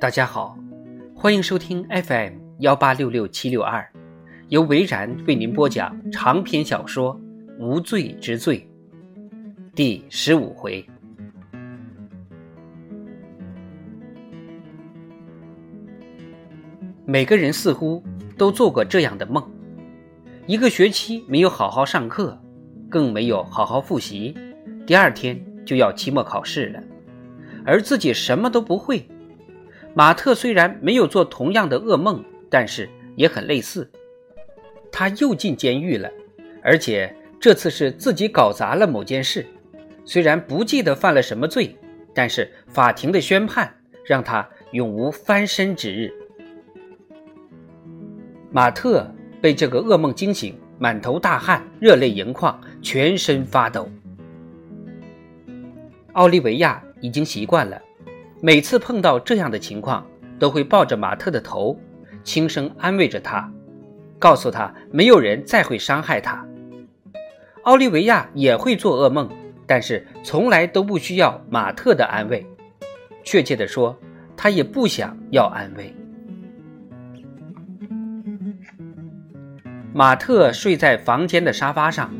大家好，欢迎收听 FM 幺八六六七六二，由维然为您播讲长篇小说《无罪之罪》第十五回。每个人似乎都做过这样的梦：一个学期没有好好上课，更没有好好复习，第二天就要期末考试了，而自己什么都不会。马特虽然没有做同样的噩梦，但是也很类似。他又进监狱了，而且这次是自己搞砸了某件事。虽然不记得犯了什么罪，但是法庭的宣判让他永无翻身之日。马特被这个噩梦惊醒，满头大汗，热泪盈眶，全身发抖。奥利维亚已经习惯了。每次碰到这样的情况，都会抱着马特的头，轻声安慰着他，告诉他没有人再会伤害他。奥利维亚也会做噩梦，但是从来都不需要马特的安慰。确切的说，他也不想要安慰。马特睡在房间的沙发上，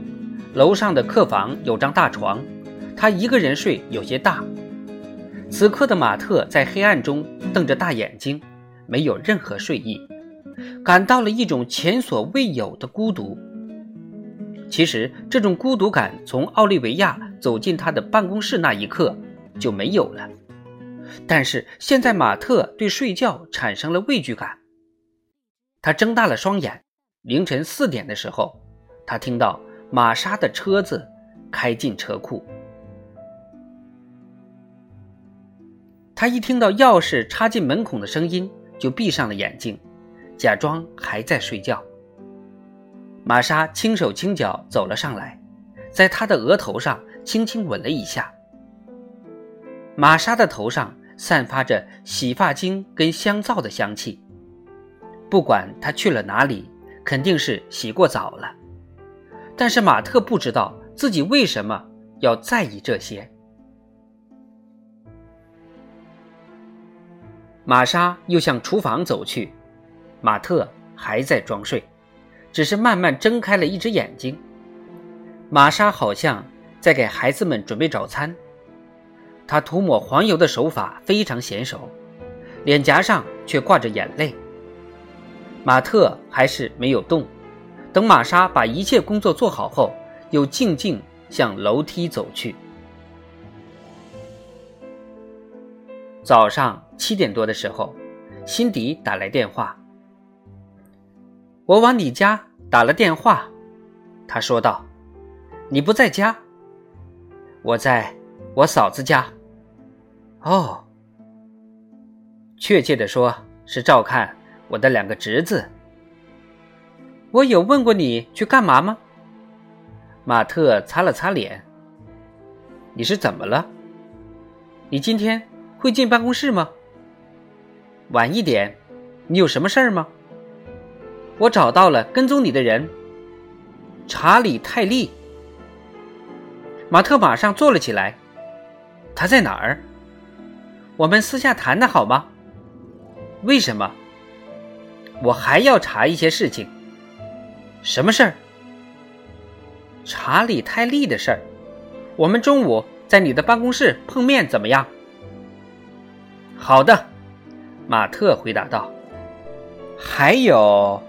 楼上的客房有张大床，他一个人睡有些大。此刻的马特在黑暗中瞪着大眼睛，没有任何睡意，感到了一种前所未有的孤独。其实，这种孤独感从奥利维亚走进他的办公室那一刻就没有了。但是现在，马特对睡觉产生了畏惧感。他睁大了双眼。凌晨四点的时候，他听到玛莎的车子开进车库。他一听到钥匙插进门孔的声音，就闭上了眼睛，假装还在睡觉。玛莎轻手轻脚走了上来，在他的额头上轻轻吻了一下。玛莎的头上散发着洗发精跟香皂的香气，不管他去了哪里，肯定是洗过澡了。但是马特不知道自己为什么要在意这些。玛莎又向厨房走去，马特还在装睡，只是慢慢睁开了一只眼睛。玛莎好像在给孩子们准备早餐，她涂抹黄油的手法非常娴熟，脸颊上却挂着眼泪。马特还是没有动，等玛莎把一切工作做好后，又静静向楼梯走去。早上七点多的时候，辛迪打来电话。我往你家打了电话，他说道：“你不在家，我在我嫂子家。”哦，确切的说是照看我的两个侄子。我有问过你去干嘛吗？马特擦了擦脸。你是怎么了？你今天？会进办公室吗？晚一点，你有什么事儿吗？我找到了跟踪你的人，查理·泰利。马特马上坐了起来。他在哪儿？我们私下谈的好吗？为什么？我还要查一些事情。什么事儿？查理·泰利的事儿。我们中午在你的办公室碰面，怎么样？好的，马特回答道。还有，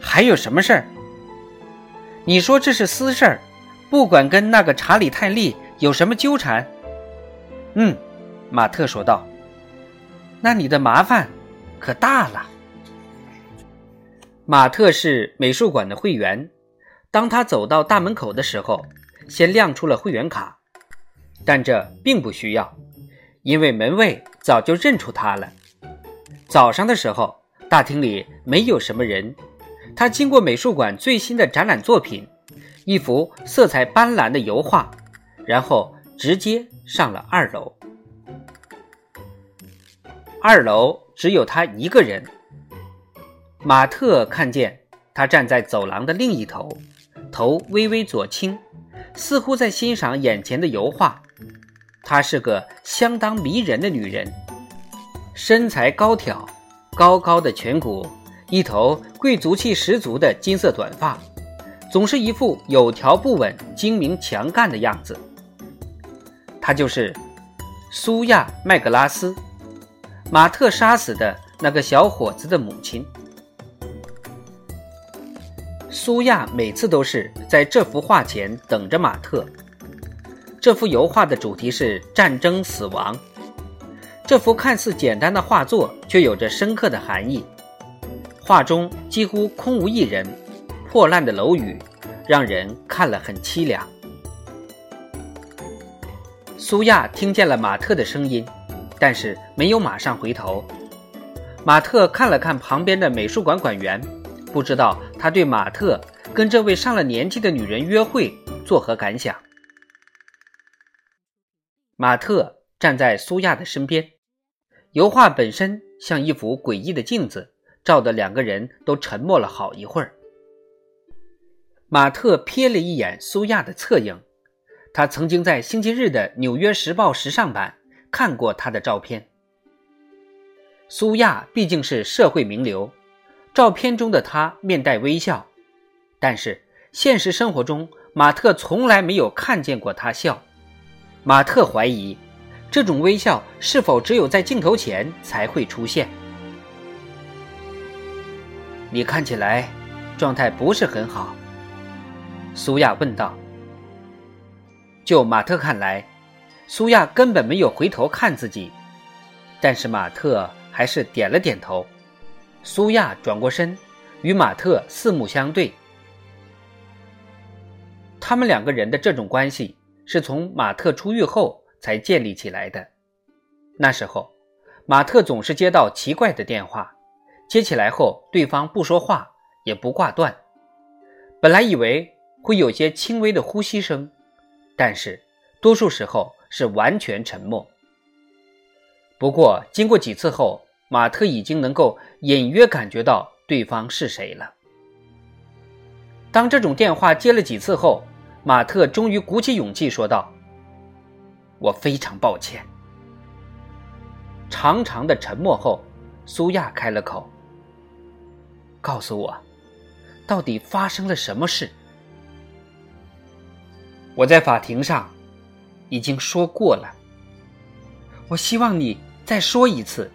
还有什么事儿？你说这是私事儿，不管跟那个查理·泰利有什么纠缠。嗯，马特说道。那你的麻烦可大了。马特是美术馆的会员，当他走到大门口的时候，先亮出了会员卡，但这并不需要。因为门卫早就认出他了。早上的时候，大厅里没有什么人。他经过美术馆最新的展览作品，一幅色彩斑斓的油画，然后直接上了二楼。二楼只有他一个人。马特看见他站在走廊的另一头，头微微左倾，似乎在欣赏眼前的油画。她是个相当迷人的女人，身材高挑，高高的颧骨，一头贵族气十足的金色短发，总是一副有条不紊、精明强干的样子。他就是苏亚·麦格拉斯，马特杀死的那个小伙子的母亲。苏亚每次都是在这幅画前等着马特。这幅油画的主题是战争、死亡。这幅看似简单的画作，却有着深刻的含义。画中几乎空无一人，破烂的楼宇让人看了很凄凉。苏亚听见了马特的声音，但是没有马上回头。马特看了看旁边的美术馆馆员，不知道他对马特跟这位上了年纪的女人约会作何感想。马特站在苏亚的身边。油画本身像一幅诡异的镜子，照得两个人都沉默了好一会儿。马特瞥了一眼苏亚的侧影，他曾经在星期日的《纽约时报》时尚版看过他的照片。苏亚毕竟是社会名流，照片中的他面带微笑，但是现实生活中，马特从来没有看见过他笑。马特怀疑。这种微笑是否只有在镜头前才会出现？你看起来状态不是很好，苏亚问道。就马特看来，苏亚根本没有回头看自己，但是马特还是点了点头。苏亚转过身，与马特四目相对。他们两个人的这种关系是从马特出狱后。才建立起来的。那时候，马特总是接到奇怪的电话，接起来后对方不说话，也不挂断。本来以为会有些轻微的呼吸声，但是多数时候是完全沉默。不过经过几次后，马特已经能够隐约感觉到对方是谁了。当这种电话接了几次后，马特终于鼓起勇气说道。我非常抱歉。长长的沉默后，苏亚开了口：“告诉我，到底发生了什么事？”我在法庭上已经说过了。我希望你再说一次，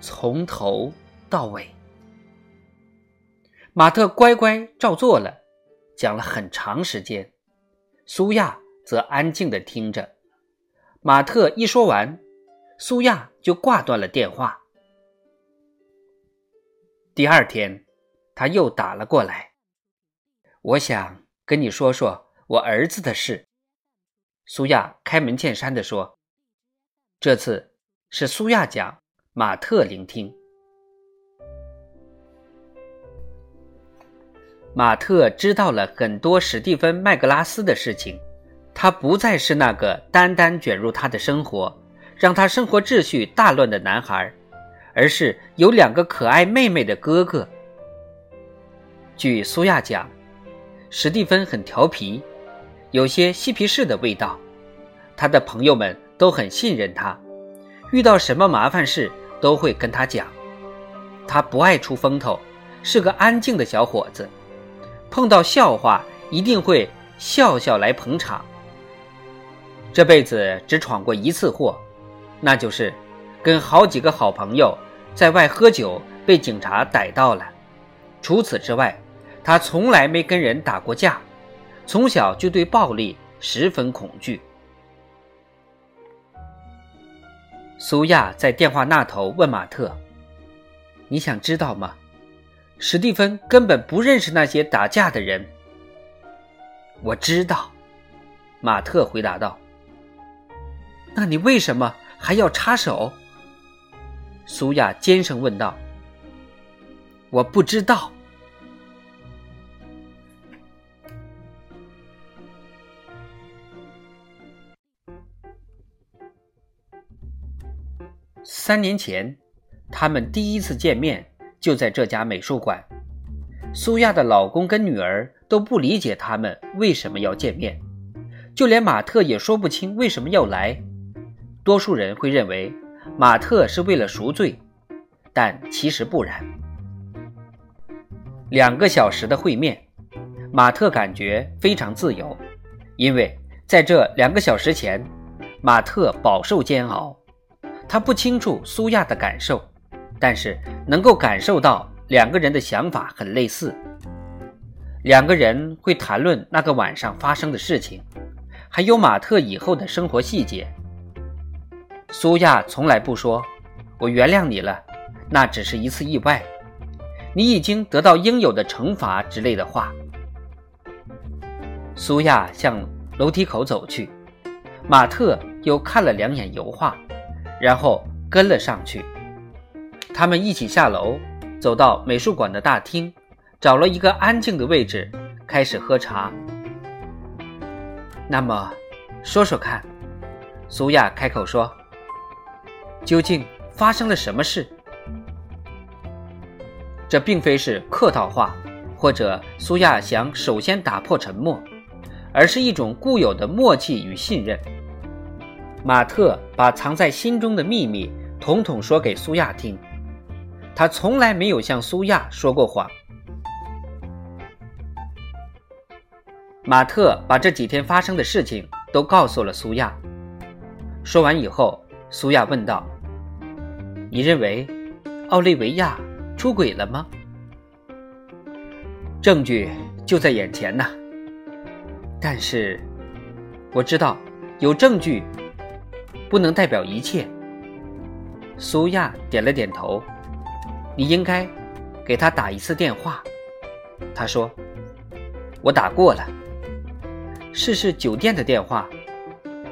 从头到尾。马特乖乖照做了，讲了很长时间，苏亚则安静的听着。马特一说完，苏亚就挂断了电话。第二天，他又打了过来。我想跟你说说我儿子的事。苏亚开门见山的说：“这次是苏亚讲，马特聆听。”马特知道了很多史蒂芬·麦格拉斯的事情。他不再是那个单单卷入他的生活，让他生活秩序大乱的男孩，而是有两个可爱妹妹的哥哥。据苏亚讲，史蒂芬很调皮，有些嬉皮士的味道。他的朋友们都很信任他，遇到什么麻烦事都会跟他讲。他不爱出风头，是个安静的小伙子，碰到笑话一定会笑笑来捧场。这辈子只闯过一次祸，那就是跟好几个好朋友在外喝酒被警察逮到了。除此之外，他从来没跟人打过架，从小就对暴力十分恐惧。苏亚在电话那头问马特：“你想知道吗？史蒂芬根本不认识那些打架的人。”“我知道。”马特回答道。那你为什么还要插手？苏亚尖声问道。我不知道。三年前，他们第一次见面就在这家美术馆。苏亚的老公跟女儿都不理解他们为什么要见面，就连马特也说不清为什么要来。多数人会认为，马特是为了赎罪，但其实不然。两个小时的会面，马特感觉非常自由，因为在这两个小时前，马特饱受煎熬。他不清楚苏亚的感受，但是能够感受到两个人的想法很类似。两个人会谈论那个晚上发生的事情，还有马特以后的生活细节。苏亚从来不说“我原谅你了”，那只是一次意外。你已经得到应有的惩罚之类的话。苏亚向楼梯口走去，马特又看了两眼油画，然后跟了上去。他们一起下楼，走到美术馆的大厅。找了一个安静的位置，开始喝茶。那么，说说看，苏亚开口说：“究竟发生了什么事？”这并非是客套话，或者苏亚想首先打破沉默，而是一种固有的默契与信任。马特把藏在心中的秘密统统说给苏亚听，他从来没有向苏亚说过谎。马特把这几天发生的事情都告诉了苏亚。说完以后，苏亚问道：“你认为奥利维亚出轨了吗？”证据就在眼前呢。但是我知道，有证据不能代表一切。苏亚点了点头。你应该给他打一次电话。他说：“我打过了。”试试酒店的电话，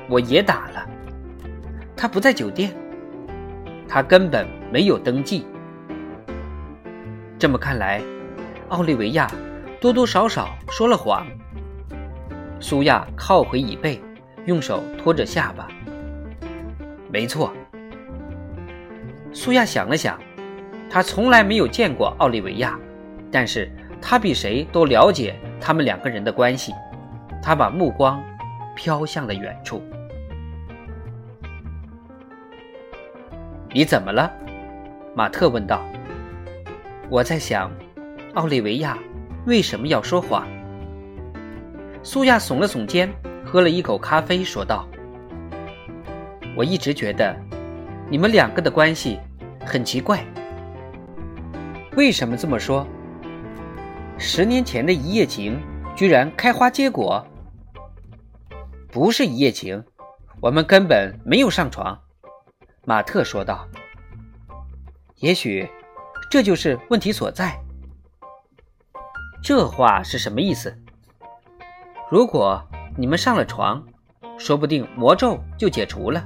我也打了，他不在酒店，他根本没有登记。这么看来，奥利维亚多多少少说了谎。苏亚靠回椅背，用手托着下巴。没错。苏亚想了想，他从来没有见过奥利维亚，但是他比谁都了解他们两个人的关系。他把目光飘向了远处。你怎么了？马特问道。我在想，奥利维亚为什么要说谎？苏亚耸了耸肩，喝了一口咖啡，说道：“我一直觉得你们两个的关系很奇怪。为什么这么说？十年前的一夜情居然开花结果？”不是一夜情，我们根本没有上床。”马特说道。“也许这就是问题所在。”这话是什么意思？如果你们上了床，说不定魔咒就解除了。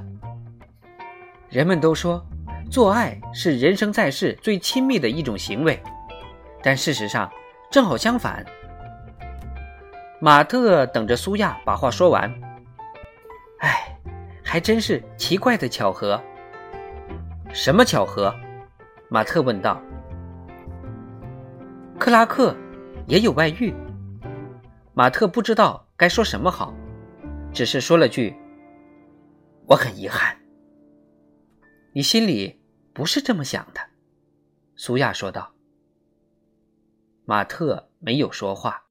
人们都说做爱是人生在世最亲密的一种行为，但事实上正好相反。马特等着苏亚把话说完。哎，还真是奇怪的巧合。什么巧合？马特问道。克拉克也有外遇。马特不知道该说什么好，只是说了句：“我很遗憾。”你心里不是这么想的，苏亚说道。马特没有说话。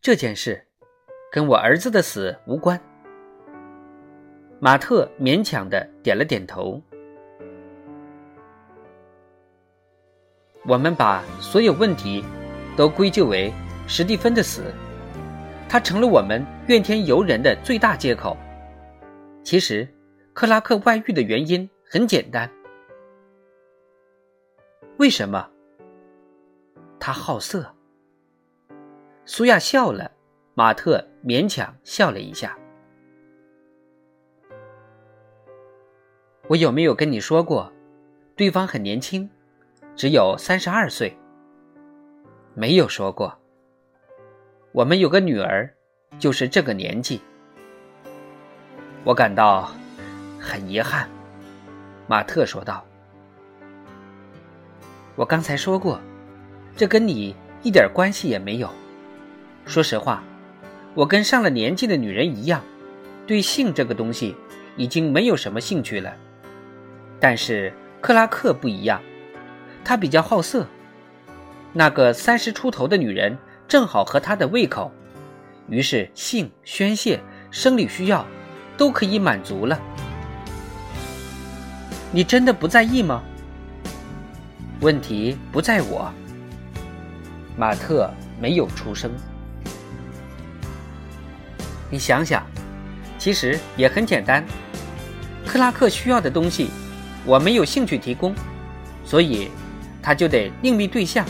这件事。跟我儿子的死无关。马特勉强的点了点头。我们把所有问题都归咎为史蒂芬的死，他成了我们怨天尤人的最大借口。其实，克拉克外遇的原因很简单。为什么？他好色。苏亚笑了。马特勉强笑了一下。我有没有跟你说过，对方很年轻，只有三十二岁？没有说过。我们有个女儿，就是这个年纪。我感到很遗憾，马特说道。我刚才说过，这跟你一点关系也没有。说实话。我跟上了年纪的女人一样，对性这个东西已经没有什么兴趣了。但是克拉克不一样，他比较好色。那个三十出头的女人正好合他的胃口，于是性、宣泄、生理需要都可以满足了。你真的不在意吗？问题不在我。马特没有出声。你想想，其实也很简单。克拉克需要的东西，我没有兴趣提供，所以他就得另觅对象。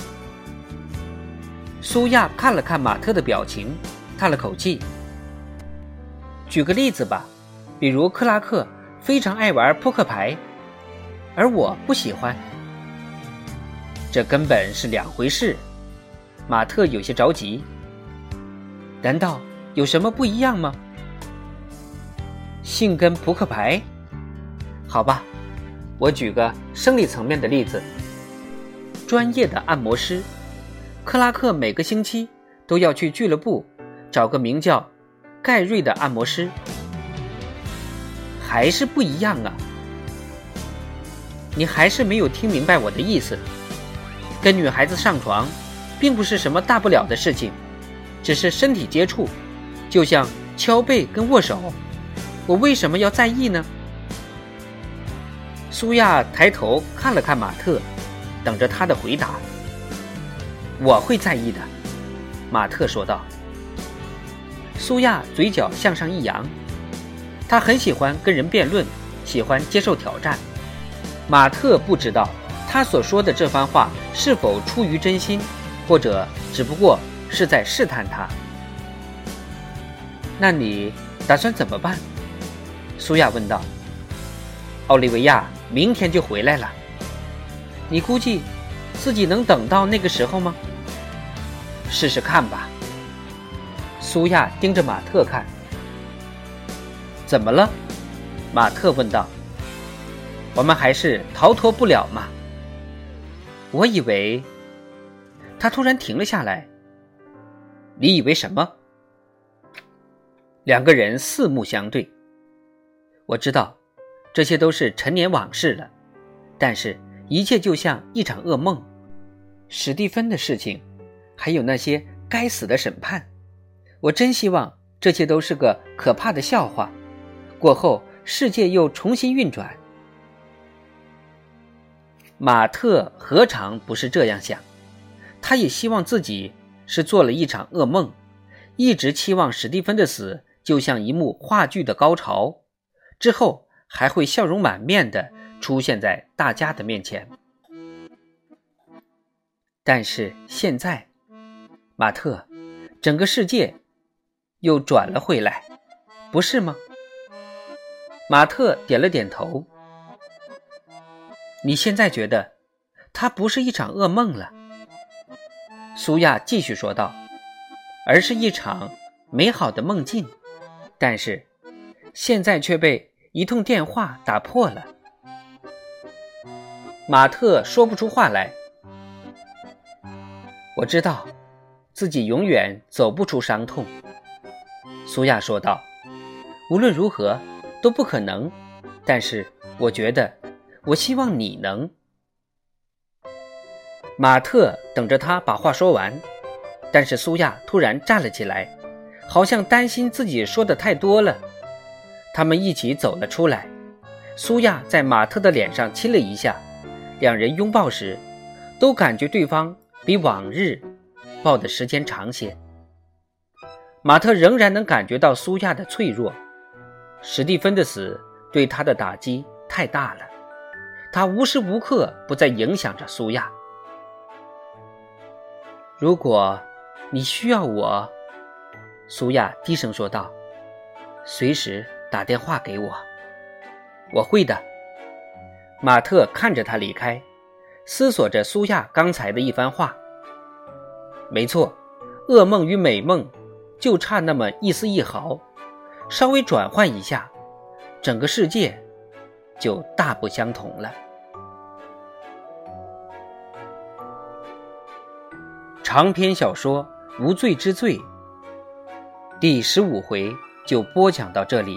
苏亚看了看马特的表情，叹了口气。举个例子吧，比如克拉克非常爱玩扑克牌，而我不喜欢，这根本是两回事。马特有些着急。难道有什么不一样吗？性跟扑克牌？好吧，我举个生理层面的例子。专业的按摩师。克拉克每个星期都要去俱乐部找个名叫盖瑞的按摩师，还是不一样啊！你还是没有听明白我的意思。跟女孩子上床，并不是什么大不了的事情，只是身体接触，就像敲背跟握手。我为什么要在意呢？苏亚抬头看了看马特，等着他的回答。我会在意的，马特说道。苏亚嘴角向上一扬，他很喜欢跟人辩论，喜欢接受挑战。马特不知道他所说的这番话是否出于真心，或者只不过是在试探他。那你打算怎么办？苏亚问道。奥利维亚明天就回来了，你估计？自己能等到那个时候吗？试试看吧。苏亚盯着马特看。怎么了？马特问道。我们还是逃脱不了嘛。我以为。他突然停了下来。你以为什么？两个人四目相对。我知道，这些都是陈年往事了，但是。一切就像一场噩梦，史蒂芬的事情，还有那些该死的审判，我真希望这些都是个可怕的笑话，过后世界又重新运转。马特何尝不是这样想？他也希望自己是做了一场噩梦，一直期望史蒂芬的死就像一幕话剧的高潮，之后还会笑容满面的。出现在大家的面前，但是现在，马特，整个世界又转了回来，不是吗？马特点了点头。你现在觉得，它不是一场噩梦了？苏亚继续说道，而是一场美好的梦境，但是现在却被一通电话打破了。马特说不出话来。我知道，自己永远走不出伤痛。苏亚说道：“无论如何都不可能。但是我觉得，我希望你能。”马特等着他把话说完，但是苏亚突然站了起来，好像担心自己说的太多了。他们一起走了出来。苏亚在马特的脸上亲了一下。两人拥抱时，都感觉对方比往日抱的时间长些。马特仍然能感觉到苏亚的脆弱，史蒂芬的死对他的打击太大了，他无时无刻不在影响着苏亚。如果你需要我，苏亚低声说道，随时打电话给我，我会的。马特看着他离开，思索着苏亚刚才的一番话。没错，噩梦与美梦就差那么一丝一毫，稍微转换一下，整个世界就大不相同了。长篇小说《无罪之罪》第十五回就播讲到这里。